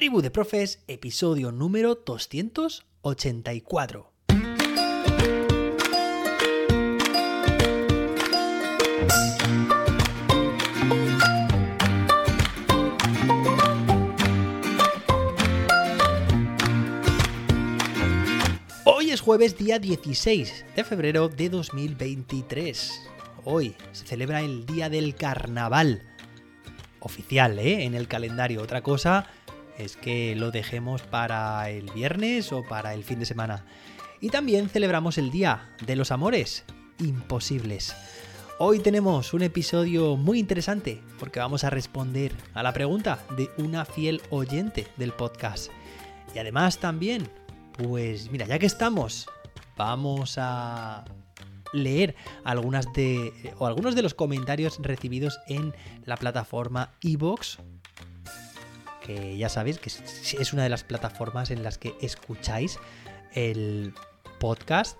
Tribu de Profes, episodio número 284. Hoy es jueves día 16 de febrero de 2023. Hoy se celebra el Día del Carnaval. Oficial, ¿eh? En el calendario. Otra cosa es que lo dejemos para el viernes o para el fin de semana. Y también celebramos el Día de los Amores Imposibles. Hoy tenemos un episodio muy interesante porque vamos a responder a la pregunta de una fiel oyente del podcast. Y además también, pues mira, ya que estamos, vamos a leer algunas de o algunos de los comentarios recibidos en la plataforma iVoox ya sabéis que es una de las plataformas en las que escucháis el podcast.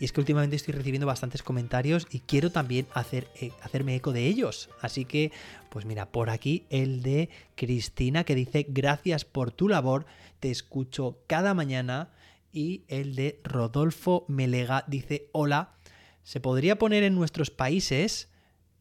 Y es que últimamente estoy recibiendo bastantes comentarios y quiero también hacer, eh, hacerme eco de ellos. Así que, pues mira, por aquí el de Cristina que dice gracias por tu labor, te escucho cada mañana. Y el de Rodolfo Melega dice hola, ¿se podría poner en nuestros países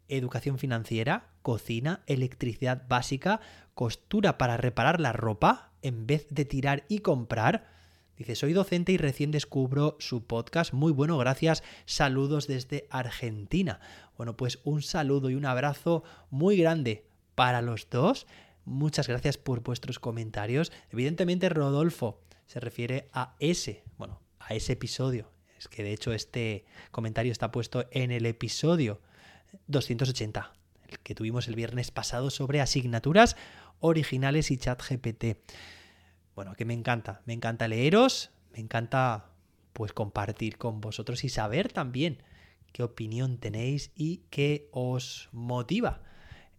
educación financiera, cocina, electricidad básica, costura para reparar la ropa en vez de tirar y comprar. Dice, soy docente y recién descubro su podcast. Muy bueno, gracias. Saludos desde Argentina. Bueno, pues un saludo y un abrazo muy grande para los dos. Muchas gracias por vuestros comentarios. Evidentemente, Rodolfo se refiere a ese, bueno, a ese episodio. Es que de hecho este comentario está puesto en el episodio 280, el que tuvimos el viernes pasado sobre asignaturas originales y chat GPT. Bueno, que me encanta, me encanta leeros, me encanta pues compartir con vosotros y saber también qué opinión tenéis y qué os motiva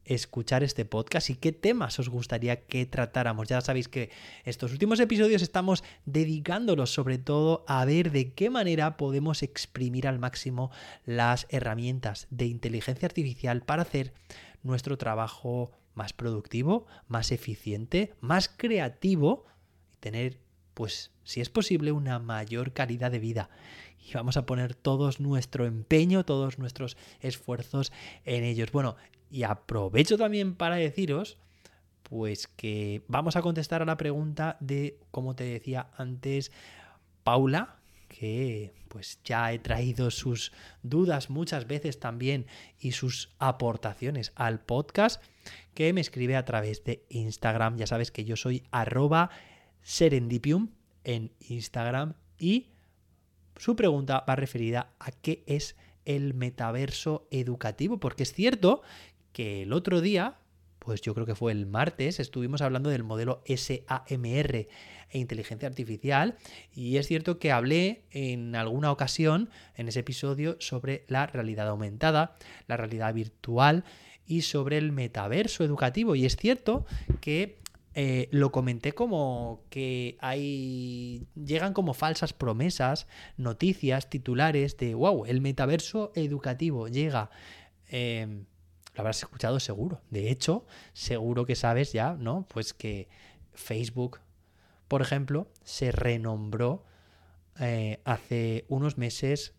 escuchar este podcast y qué temas os gustaría que tratáramos. Ya sabéis que estos últimos episodios estamos dedicándolos sobre todo a ver de qué manera podemos exprimir al máximo las herramientas de inteligencia artificial para hacer nuestro trabajo más productivo, más eficiente, más creativo y tener, pues, si es posible, una mayor calidad de vida. Y vamos a poner todos nuestro empeño, todos nuestros esfuerzos en ellos. Bueno, y aprovecho también para deciros, pues que vamos a contestar a la pregunta de, como te decía antes, Paula, que pues ya he traído sus dudas muchas veces también y sus aportaciones al podcast que me escribe a través de Instagram. Ya sabes que yo soy arroba serendipium en Instagram y su pregunta va referida a qué es el metaverso educativo, porque es cierto que el otro día, pues yo creo que fue el martes, estuvimos hablando del modelo SAMR e inteligencia artificial y es cierto que hablé en alguna ocasión en ese episodio sobre la realidad aumentada, la realidad virtual y sobre el metaverso educativo. Y es cierto que eh, lo comenté como que hay. llegan como falsas promesas, noticias, titulares de wow, el metaverso educativo llega. Em, lo habrás escuchado seguro. De hecho, seguro que sabes ya, ¿no? Pues que Facebook, por ejemplo, se renombró eh, hace unos meses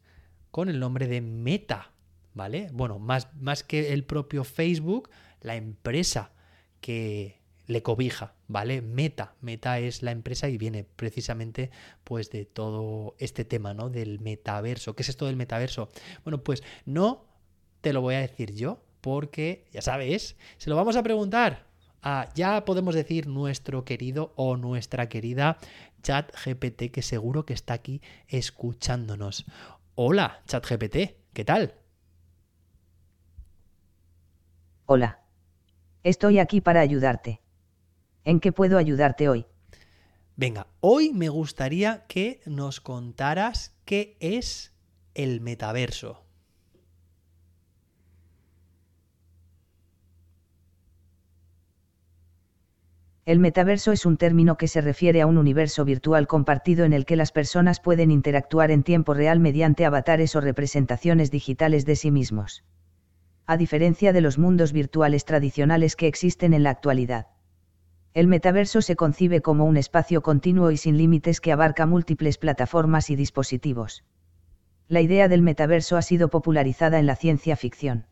con el nombre de Meta. ¿vale? Bueno, más, más que el propio Facebook, la empresa que le cobija, ¿vale? Meta, Meta es la empresa y viene precisamente pues de todo este tema, ¿no? Del metaverso. ¿Qué es esto del metaverso? Bueno, pues no te lo voy a decir yo porque, ya sabes, se lo vamos a preguntar a, ya podemos decir, nuestro querido o nuestra querida chat GPT que seguro que está aquí escuchándonos. Hola, chat GPT, ¿qué tal? Hola. Estoy aquí para ayudarte. ¿En qué puedo ayudarte hoy? Venga, hoy me gustaría que nos contaras qué es el metaverso. El metaverso es un término que se refiere a un universo virtual compartido en el que las personas pueden interactuar en tiempo real mediante avatares o representaciones digitales de sí mismos a diferencia de los mundos virtuales tradicionales que existen en la actualidad. El metaverso se concibe como un espacio continuo y sin límites que abarca múltiples plataformas y dispositivos. La idea del metaverso ha sido popularizada en la ciencia ficción.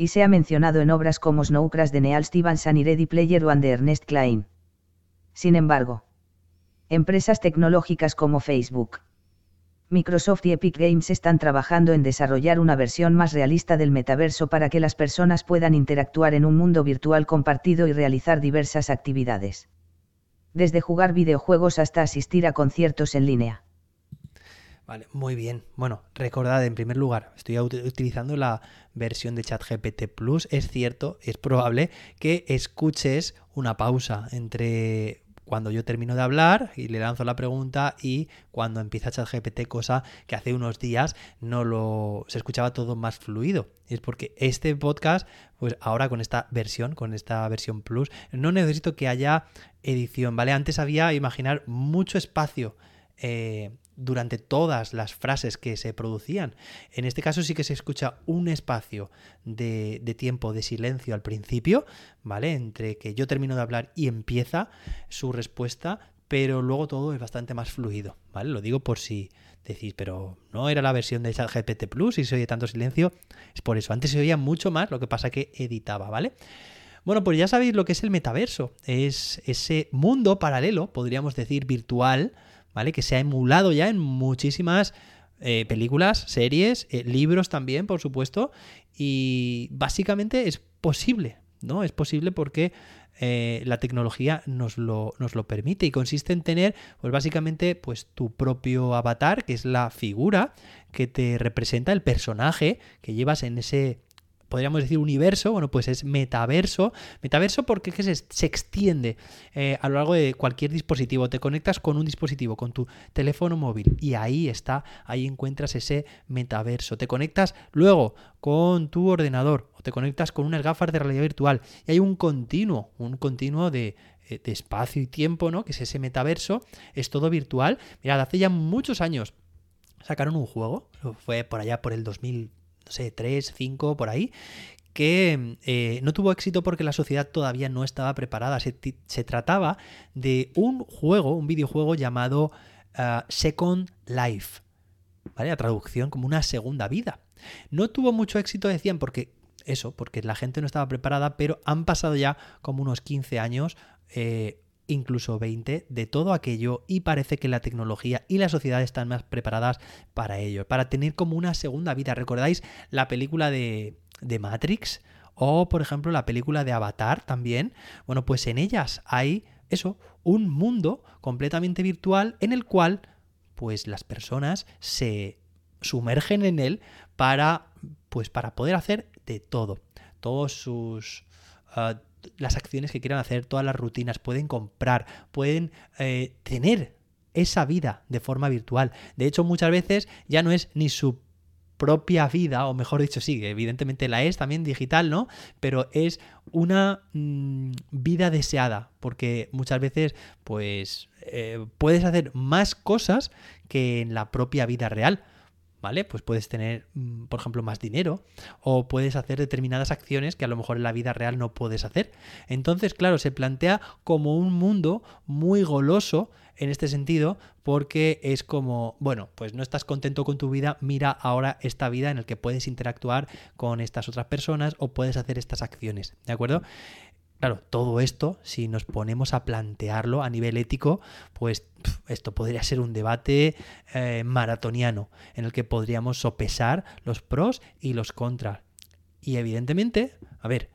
Y se ha mencionado en obras como Snow Crash de Neal Stephenson y Ready Player One de Ernest Klein. Sin embargo, empresas tecnológicas como Facebook, Microsoft y Epic Games están trabajando en desarrollar una versión más realista del metaverso para que las personas puedan interactuar en un mundo virtual compartido y realizar diversas actividades. Desde jugar videojuegos hasta asistir a conciertos en línea. Vale, muy bien. Bueno, recordad en primer lugar, estoy utilizando la versión de ChatGPT Plus. Es cierto, es probable que escuches una pausa entre cuando yo termino de hablar y le lanzo la pregunta y cuando empieza ChatGPT, cosa que hace unos días no lo se escuchaba todo más fluido. es porque este podcast, pues ahora con esta versión, con esta versión Plus, no necesito que haya edición, ¿vale? Antes había, imaginar, mucho espacio. Eh, durante todas las frases que se producían. En este caso sí que se escucha un espacio de, tiempo de silencio al principio, ¿vale? Entre que yo termino de hablar y empieza su respuesta, pero luego todo es bastante más fluido, ¿vale? Lo digo por si decís, pero no era la versión de ChatGPT Plus y se oye tanto silencio, es por eso. Antes se oía mucho más, lo que pasa que editaba, ¿vale? Bueno, pues ya sabéis lo que es el metaverso. Es ese mundo paralelo, podríamos decir, virtual, ¿vale? Que se ha emulado ya en muchísimas eh, películas, series, eh, libros también, por supuesto, y básicamente es posible, ¿no? Es posible porque eh, la tecnología nos lo, nos lo, permite y consiste en tener, pues básicamente, pues tu propio avatar, que es la figura que te representa el personaje que llevas en ese podríamos decir universo, bueno, pues es metaverso. Metaverso porque se, se, extiende eh, a lo largo de cualquier dispositivo. Te conectas con un dispositivo, con tu teléfono móvil y ahí está, ahí encuentras ese metaverso. Te conectas luego con tu ordenador o te conectas con unas gafas de realidad virtual y hay un continuo, un continuo de, eh, de espacio y tiempo, ¿no? Que es ese metaverso, es todo virtual. Mirad, hace ya muchos años sacaron un juego, fue por allá por el 2000 no sé, 3, 5, por ahí, que eh, no tuvo éxito porque la sociedad todavía no estaba preparada. Se, trataba de un juego, un videojuego llamado ah, Second Life, ¿vale? La traducción como una segunda vida. No tuvo mucho éxito, decían, porque eso, porque la gente no estaba preparada, pero han pasado ya como unos 15 años. Eh, incluso 20 de todo aquello y parece que la tecnología y la sociedad están más preparadas para ello, para tener como una segunda vida. ¿Recordáis la película de, de Matrix? O, por ejemplo, la película de Avatar también. Bueno, pues en ellas hay eso, un mundo completamente virtual en el cual, pues las personas se sumergen en él para, pues para poder hacer de todo. Todos sus ah, las acciones que quieran hacer, todas las rutinas, pueden comprar, pueden eh, tener esa vida de forma virtual. De hecho, muchas veces ya no es ni su propia vida, o mejor dicho, sí, evidentemente la es también digital, ¿no? Pero es una mm, vida deseada, porque muchas veces, pues, eh, puedes hacer más cosas que en la propia vida real. ¿Vale? Pues puedes tener, mm, por ejemplo, más dinero o puedes hacer determinadas acciones que a lo mejor en la vida real no puedes hacer. Entonces, claro, se plantea como un mundo muy goloso en este sentido porque es como, bueno, pues no estás contento con tu vida, mira ahora esta vida en la que puedes interactuar con estas otras personas o puedes hacer estas acciones, ¿de acuerdo? Claro, todo esto, si nos ponemos a plantearlo a nivel ético, pues esto podría ser un debate eh, maratoniano en el que podríamos sopesar los pros y los contras. Y evidentemente, a ver,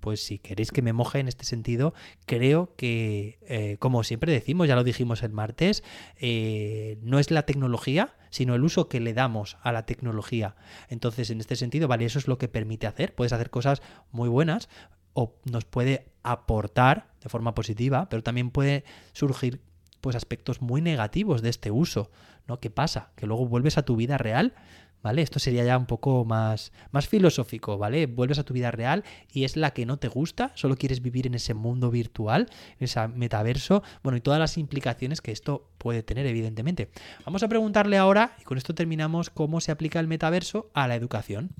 pues si queréis que me moje en este sentido, creo que, eh, como siempre decimos, ya lo dijimos el martes, eh, no es la tecnología, sino el uso que le damos a la tecnología. Entonces, en este sentido, vale, eso es lo que permite hacer. Puedes hacer cosas muy buenas, o nos puede aportar de forma positiva, pero también puede surgir pues aspectos muy negativos de este uso, ¿no? ¿Qué pasa? Que luego vuelves a tu vida real, ¿vale? Esto sería ya un poco más, más filosófico, ¿vale? Vuelves a tu vida real y es la que no te gusta, solo quieres vivir en ese mundo virtual, en ese metaverso, bueno, y todas las implicaciones que esto puede tener, evidentemente. Vamos a preguntarle ahora, y con esto terminamos, cómo se aplica el metaverso a la educación.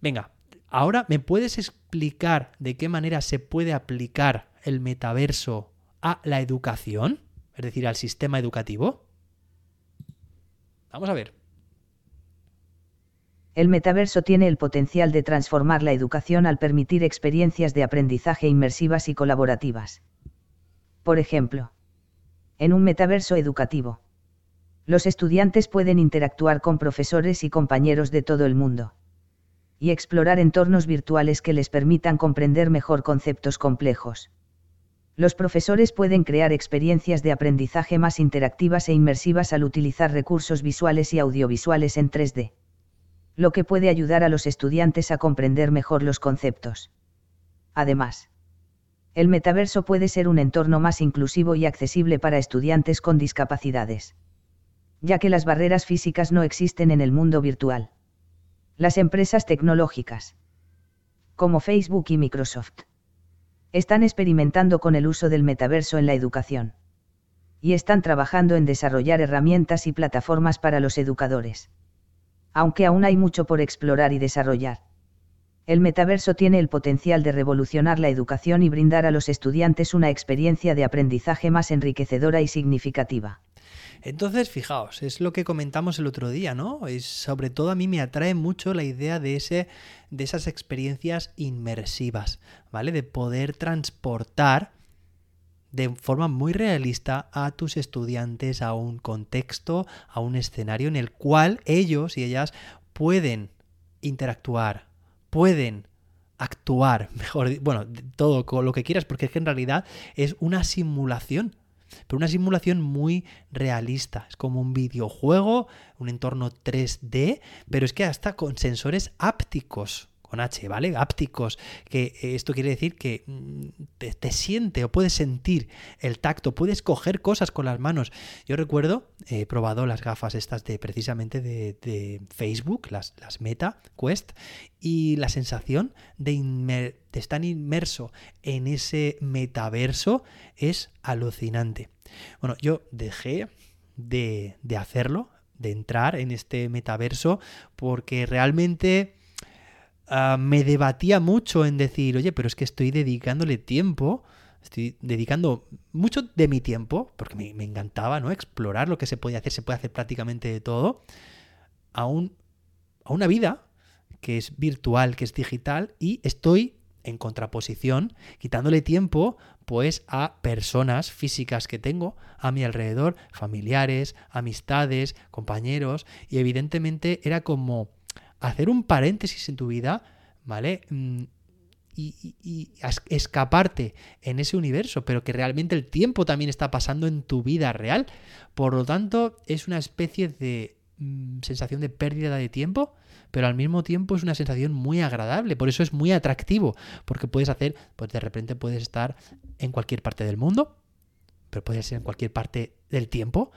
Venga, Ahora, ¿me puedes explicar de qué manera se puede aplicar el metaverso a la educación? Es decir, al sistema educativo. Vamos a ver. El metaverso tiene el potencial de transformar la educación al permitir experiencias de aprendizaje inmersivas y colaborativas. Por ejemplo, en un metaverso educativo, los estudiantes pueden interactuar con profesores y compañeros de todo el mundo y explorar entornos virtuales que les permitan comprender mejor conceptos complejos. Los profesores pueden crear experiencias de aprendizaje más interactivas e inmersivas al utilizar recursos visuales y audiovisuales en 3D lo que puede ayudar a los estudiantes a comprender mejor los conceptos. Además, el metaverso puede ser un entorno más inclusivo y accesible para estudiantes con discapacidades. Ya que las barreras físicas no existen en el mundo virtual. Las empresas tecnológicas, como Facebook y Microsoft, están experimentando con el uso del metaverso en la educación. Y están trabajando en desarrollar herramientas y plataformas para los educadores aunque aún hay mucho por explorar y desarrollar. El metaverso tiene el potencial de revolucionar la educación y brindar a los estudiantes una experiencia de aprendizaje más enriquecedora y significativa. Entonces, fijaos, es lo que comentamos el otro día, ¿no? Es, sobre todo a mí me atrae mucho la idea de, ese, de esas experiencias inmersivas, ¿vale? De poder transportar de forma muy realista a tus estudiantes a un contexto, a un escenario en el cual ellos y ellas pueden interactuar, pueden actuar, mejor, bueno, todo lo que quieras, porque es que en realidad es una simulación, pero una simulación muy realista. Es como un videojuego, un entorno 3D, pero es que hasta con sensores ápticos con H, ¿vale? Ápticos, que eh, esto quiere decir que mm, te, siente o puedes sentir el tacto, puedes coger cosas con las manos. Yo recuerdo, he probado las gafas estas de precisamente de, Facebook, las, las, Meta Quest, y la sensación de, estar inmerso en ese metaverso es alucinante. Bueno, yo dejé de, de hacerlo, de entrar en este metaverso, porque realmente Ah, me debatía mucho en decir, oye, pero es que estoy dedicándole tiempo, estoy dedicando mucho de mi tiempo, porque me, encantaba, ¿no? Explorar lo que se puede hacer, se puede hacer prácticamente de todo, a, un, a una vida que es virtual, que es digital, y estoy en contraposición, quitándole tiempo pues a personas físicas que tengo a mi alrededor, familiares, amistades, compañeros, y evidentemente era como hacer un paréntesis en tu vida, ¿vale? Mm, y, escaparte en ese universo, pero que realmente el tiempo también está pasando en tu vida real. Por lo tanto, es una especie de mm, sensación de pérdida de tiempo, pero al mismo tiempo es una sensación muy agradable, por eso es muy atractivo, porque puedes hacer, pues de repente puedes estar en cualquier parte del mundo, pero puedes ser en cualquier parte del tiempo.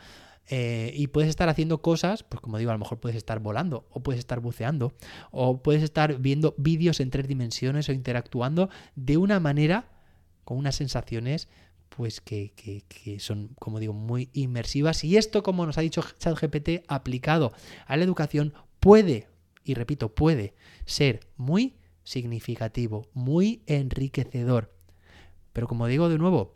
Eh, y puedes estar haciendo cosas, pues como digo, a lo mejor puedes estar volando, o puedes estar buceando, o puedes estar viendo vídeos en tres dimensiones o interactuando de una manera con unas sensaciones pues que, que, son, como digo, muy inmersivas. Y esto, como nos ha dicho ChatGPT, aplicado a la educación, puede, y repito, puede ser muy significativo, muy enriquecedor. Pero como digo de nuevo,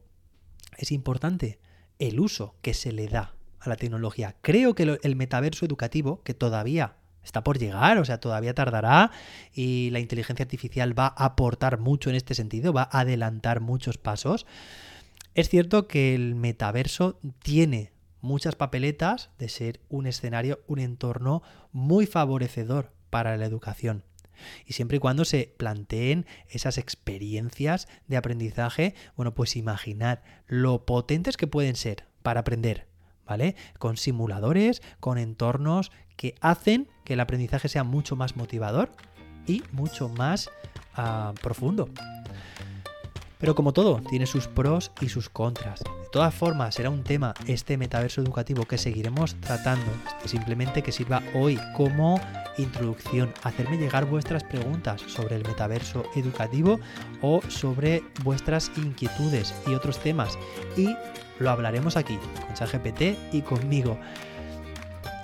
es importante el uso que se le da la tecnología. Creo que el metaverso educativo, que todavía está por llegar, o sea, todavía tardará y la inteligencia artificial va a aportar mucho en este sentido, va a adelantar muchos pasos. Es cierto que el metaverso tiene muchas papeletas de ser un escenario, un entorno muy favorecedor para la educación. Y siempre y cuando se planteen esas experiencias de aprendizaje, bueno, pues imaginad lo potentes que pueden ser para aprender, ¿vale? Con simuladores, con entornos que hacen que el aprendizaje sea mucho más motivador y mucho más ah, profundo. Pero como todo, tiene sus pros y sus contras. De todas formas, será un tema este metaverso educativo que seguiremos tratando. Simplemente que sirva hoy como introducción. Hacerme llegar vuestras preguntas sobre el metaverso educativo o sobre vuestras inquietudes y otros temas. Y lo hablaremos aquí, con ChatGPT y conmigo.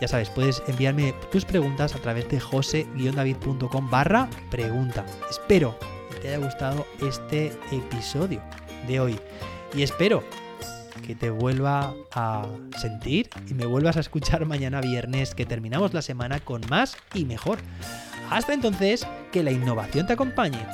Ya sabes, puedes enviarme tus preguntas a través de jose-david.com barra pregunta. Espero que te haya gustado este episodio. de hoy. Y espero que te vuelva a sentir y me vuelvas a escuchar mañana viernes que terminamos la semana con más y mejor. Hasta entonces, que la innovación te acompañe.